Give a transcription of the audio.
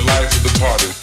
the lives of the party.